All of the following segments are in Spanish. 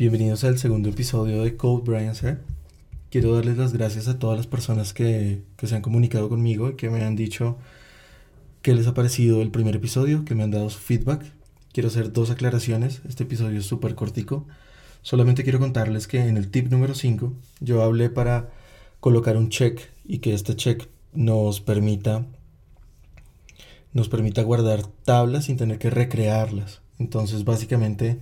Bienvenidos al segundo episodio de Code Brian Sir. Quiero darles las gracias a todas las personas que, que se han comunicado conmigo y que me han dicho qué les ha parecido el primer episodio, que me han dado su feedback. Quiero hacer dos aclaraciones. Este episodio es súper cortico. Solamente quiero contarles que en el tip número 5 yo hablé para colocar un check y que este check nos permita nos permita guardar tablas sin tener que recrearlas. Entonces básicamente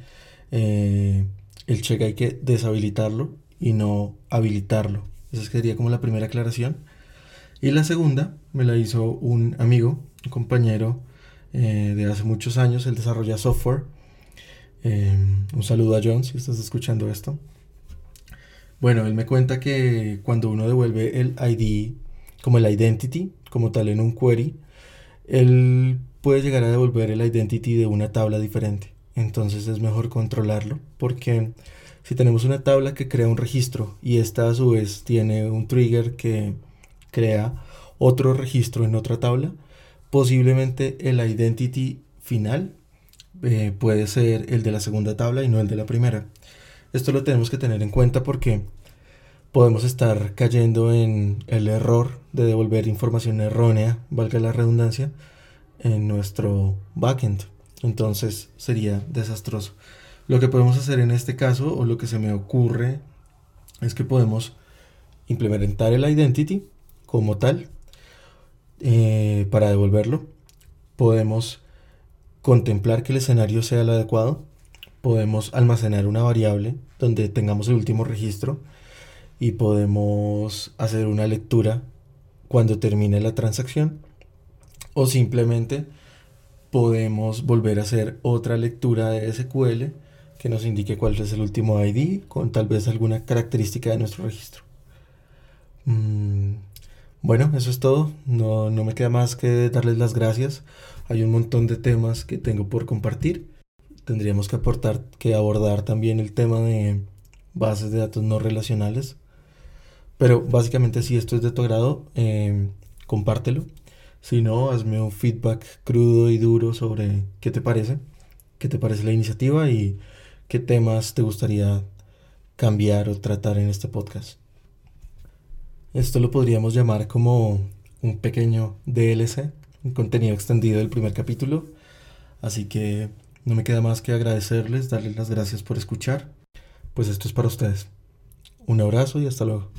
eh, el check hay que deshabilitarlo y no habilitarlo. Esa sería como la primera aclaración. Y la segunda me la hizo un amigo, un compañero eh, de hace muchos años, él desarrolla software. Eh, un saludo a John si estás escuchando esto. Bueno, él me cuenta que cuando uno devuelve el ID, como el identity, como tal en un query, él puede llegar a devolver el identity de una tabla diferente. Entonces es mejor controlarlo porque si tenemos una tabla que crea un registro y esta a su vez tiene un trigger que crea otro registro en otra tabla, posiblemente el identity final eh, puede ser el de la segunda tabla y no el de la primera. Esto lo tenemos que tener en cuenta porque podemos estar cayendo en el error de devolver información errónea, valga la redundancia, en nuestro backend. Entonces sería desastroso. Lo que podemos hacer en este caso, o lo que se me ocurre, es que podemos implementar el identity como tal eh, para devolverlo. Podemos contemplar que el escenario sea el adecuado podemos almacenar una variable donde tengamos el último registro y podemos hacer una lectura cuando termine la transacción o simplemente podemos volver a hacer otra lectura de SQL que nos indique cuál es el último ID con tal vez alguna característica de nuestro registro. Mm, bueno, eso es todo. No, no me queda más que darles las gracias. Hay un montón de temas que tengo por compartir tendríamos que aportar, que abordar también el tema de bases de datos no relacionales. Pero básicamente si esto es de tu agrado, em, compártelo. Si no, hazme un feedback crudo y duro sobre qué te parece, qué te parece la iniciativa y qué temas te gustaría cambiar o tratar en este podcast. Esto lo podríamos llamar como un pequeño DLC, un contenido extendido del primer capítulo. Así que no me queda más que agradecerles, darles las gracias por escuchar. Pues esto es para ustedes. Un abrazo y hasta luego.